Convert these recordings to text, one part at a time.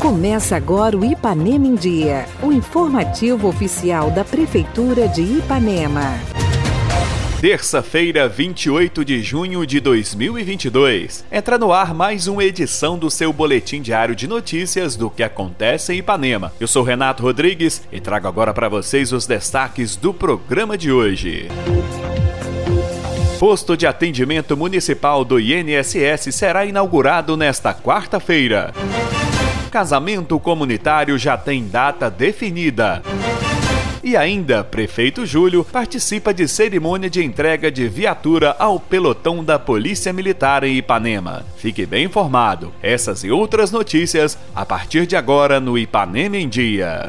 Começa agora o Ipanema em Dia, o informativo oficial da Prefeitura de Ipanema. Terça-feira, 28 de junho de 2022. Entra no ar mais uma edição do seu boletim diário de notícias do que acontece em Ipanema. Eu sou Renato Rodrigues e trago agora para vocês os destaques do programa de hoje. Posto de atendimento municipal do INSS será inaugurado nesta quarta-feira. Casamento comunitário já tem data definida. E ainda, prefeito Júlio participa de cerimônia de entrega de viatura ao pelotão da Polícia Militar em Ipanema. Fique bem informado. Essas e outras notícias a partir de agora no Ipanema em Dia.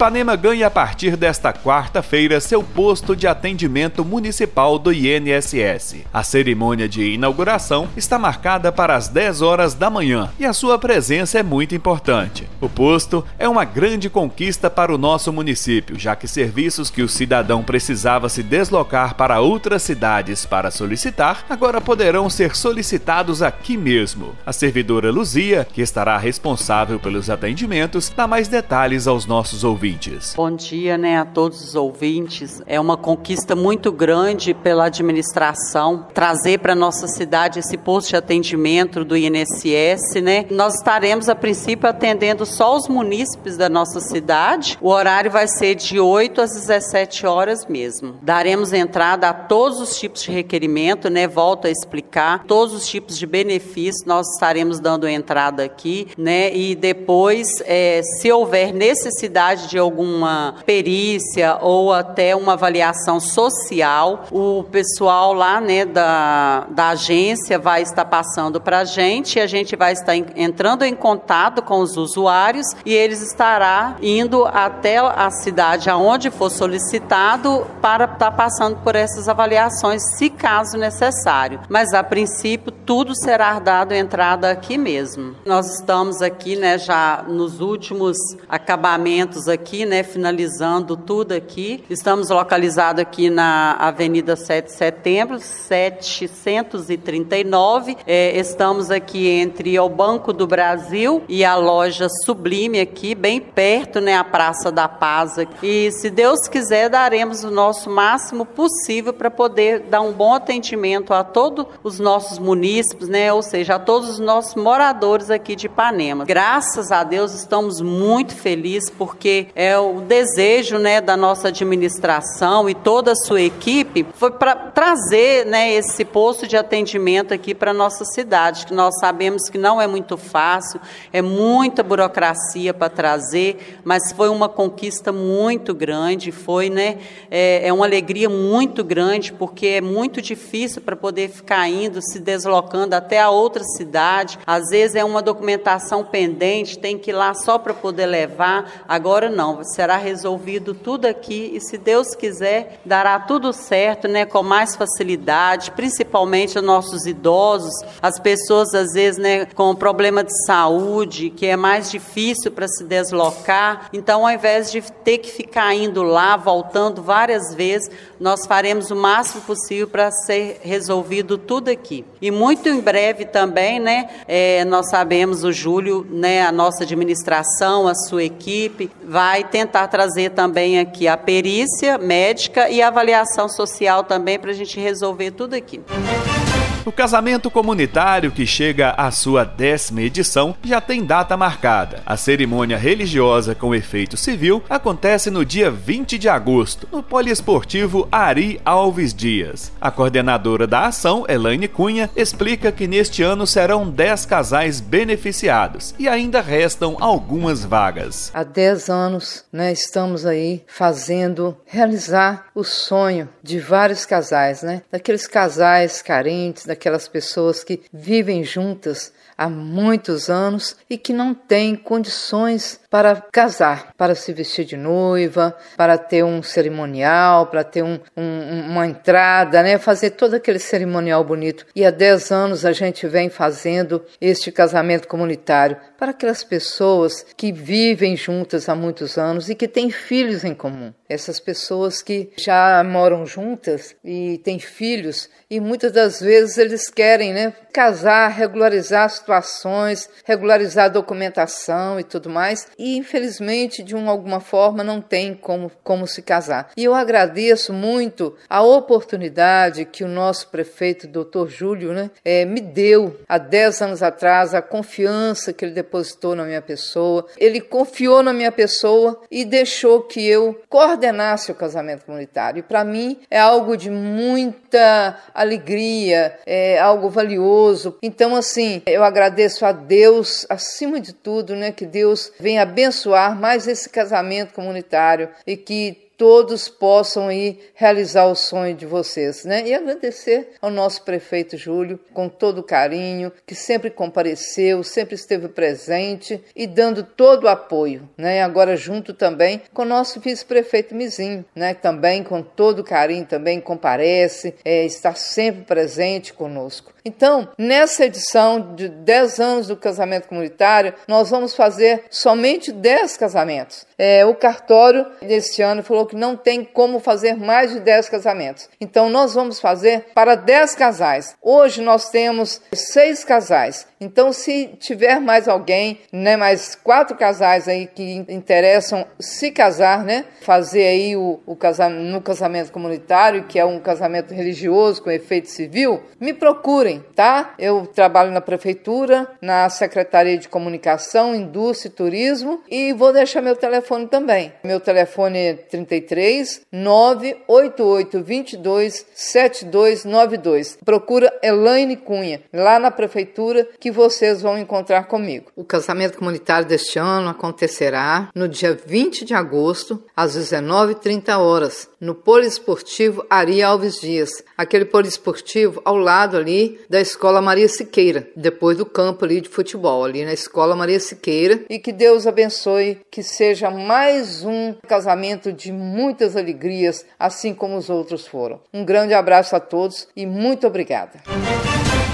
Ipanema ganha a partir desta quarta-feira seu posto de atendimento municipal do INSS. A cerimônia de inauguração está marcada para as 10 horas da manhã e a sua presença é muito importante. O posto é uma grande conquista para o nosso município, já que serviços que o cidadão precisava se deslocar para outras cidades para solicitar, agora poderão ser solicitados aqui mesmo. A servidora Luzia, que estará responsável pelos atendimentos, dá mais detalhes aos nossos ouvintes ouvintes. Bom dia, né, a todos os ouvintes. É uma conquista muito grande pela administração trazer para nossa cidade esse posto de atendimento do INSS, né? Nós estaremos a princípio atendendo só os munícipes da nossa cidade. O horário vai ser de 8 às 17 horas mesmo. Daremos entrada a todos os tipos de requerimento, né? Volto a explicar todos os tipos de benefícios nós estaremos dando entrada aqui, né? E depois, é, se houver necessidade de alguma perícia ou até uma avaliação social, o pessoal lá né, da, da agência vai estar passando para a gente e a gente vai estar entrando em contato com os usuários e eles estará indo até a cidade aonde for solicitado para estar passando por essas avaliações, se caso necessário. Mas a princípio tudo será dado entrada aqui mesmo. Nós estamos aqui, né, já nos últimos acabamentos aqui aqui, né, finalizando tudo aqui. Estamos localizados aqui na Avenida 7 de Setembro, 739. É, estamos aqui entre o Banco do Brasil e a loja Sublime aqui, bem perto, né, a Praça da Paz. E se Deus quiser, daremos o nosso máximo possível para poder dar um bom atendimento a todos os nossos munícipes, né, ou seja, a todos os nossos moradores aqui de Ipanema. Graças a Deus estamos muito felizes porque é o desejo né, da nossa administração e toda a sua equipe foi para trazer né, esse posto de atendimento aqui para a nossa cidade, que nós sabemos que não é muito fácil, é muita burocracia para trazer, mas foi uma conquista muito grande, foi né, é, é uma alegria muito grande, porque é muito difícil para poder ficar indo, se deslocando até a outra cidade, às vezes é uma documentação pendente, tem que ir lá só para poder levar, agora não não, será resolvido tudo aqui e se Deus quiser, dará tudo certo, né, com mais facilidade, principalmente os nossos idosos, as pessoas às vezes, né, com problema de saúde, que é mais difícil para se deslocar. Então, ao invés de ter que ficar indo lá, voltando várias vezes, nós faremos o máximo possível para ser resolvido tudo aqui. E muito em breve também, né, é, nós sabemos o Júlio, né, a nossa administração, a sua equipe vai vai tentar trazer também aqui a perícia médica e a avaliação social também para a gente resolver tudo aqui. O casamento comunitário, que chega à sua décima edição, já tem data marcada. A cerimônia religiosa com efeito civil acontece no dia 20 de agosto, no Poliesportivo Ari Alves Dias. A coordenadora da ação, Elaine Cunha, explica que neste ano serão 10 casais beneficiados e ainda restam algumas vagas. Há 10 anos né, estamos aí fazendo realizar o sonho de vários casais, né? Daqueles casais carentes, daquelas pessoas que vivem juntas há muitos anos e que não têm condições para casar, para se vestir de noiva, para ter um cerimonial, para ter um, um, uma entrada, né? Fazer todo aquele cerimonial bonito. E há 10 anos a gente vem fazendo este casamento comunitário para aquelas pessoas que vivem juntas há muitos anos e que têm filhos em comum. Essas pessoas que já moram juntas e têm filhos e muitas das vezes eles querem né, casar, regularizar situações, regularizar documentação e tudo mais, e infelizmente, de uma, alguma forma, não tem como, como se casar. E eu agradeço muito a oportunidade que o nosso prefeito, doutor Júlio, né, é, me deu há 10 anos atrás, a confiança que ele depositou na minha pessoa. Ele confiou na minha pessoa e deixou que eu coordenasse o casamento comunitário. E para mim é algo de muita alegria, é algo valioso. Então, assim, eu agradeço a Deus, acima de tudo, né, que Deus venha abençoar mais esse casamento comunitário e que todos possam aí realizar o sonho de vocês, né? E agradecer ao nosso prefeito Júlio com todo carinho, que sempre compareceu, sempre esteve presente e dando todo o apoio, né? Agora junto também com o nosso vice-prefeito Mizinho, né? Também com todo carinho também comparece, é, está sempre presente conosco. Então, nessa edição de 10 anos do casamento comunitário, nós vamos fazer somente 10 casamentos. É, o cartório desse ano falou que não tem como fazer mais de 10 casamentos. Então, nós vamos fazer para 10 casais. Hoje nós temos seis casais. Então, se tiver mais alguém, né, mais quatro casais aí que interessam se casar, né, fazer aí o, o casamento, no casamento comunitário, que é um casamento religioso com efeito civil, me procurem, tá? Eu trabalho na prefeitura, na Secretaria de Comunicação, Indústria e Turismo e vou deixar meu telefone também. Meu telefone é 33 988 22 7292. Procura Elaine Cunha, lá na prefeitura, que que vocês vão encontrar comigo. O casamento comunitário deste ano acontecerá no dia 20 de agosto, às 19h30 horas, no Poliesportivo Ari Alves Dias, aquele poliesportivo ao lado ali da Escola Maria Siqueira, depois do campo ali de futebol, ali na Escola Maria Siqueira. E que Deus abençoe, que seja mais um casamento de muitas alegrias, assim como os outros foram. Um grande abraço a todos e muito obrigada.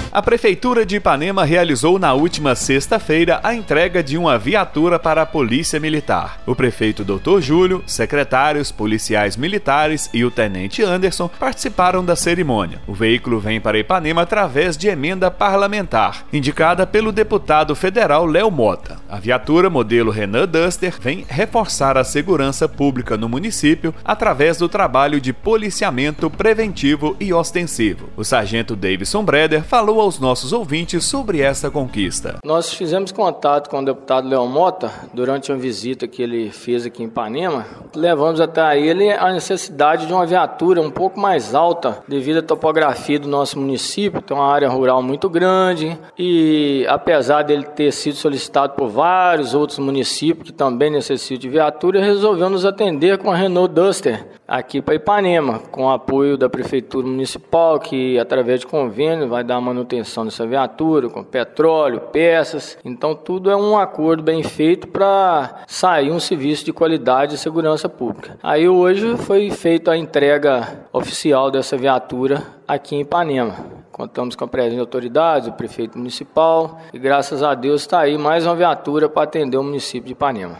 A Prefeitura de Ipanema realizou na última sexta-feira a entrega de uma viatura para a Polícia Militar. O prefeito Dr. Júlio, secretários, policiais militares e o tenente Anderson participaram da cerimônia. O veículo vem para Ipanema através de emenda parlamentar, indicada pelo deputado federal Léo Mota. A viatura modelo Renan Duster vem reforçar a segurança pública no município através do trabalho de policiamento preventivo e ostensivo. O sargento Davidson Breder falou aos nossos ouvintes sobre essa conquista. Nós fizemos contato com o deputado Leão Mota durante uma visita que ele fez aqui em Ipanema. Levamos até ele a necessidade de uma viatura um pouco mais alta devido à topografia do nosso município, tem uma área rural muito grande e apesar dele ter sido solicitado por vários outros municípios que também necessitam de viatura, resolveu nos atender com a Renault Duster aqui para Ipanema, com apoio da prefeitura municipal que através de convênio vai dar manutenção manutenção dessa viatura, com petróleo, peças. Então, tudo é um acordo bem feito para sair um serviço de qualidade e segurança pública. Aí, hoje, foi feita a entrega oficial dessa viatura aqui em Ipanema. Contamos com a presença de autoridades, o prefeito municipal e graças a Deus está aí mais uma viatura para atender o município de Ipanema.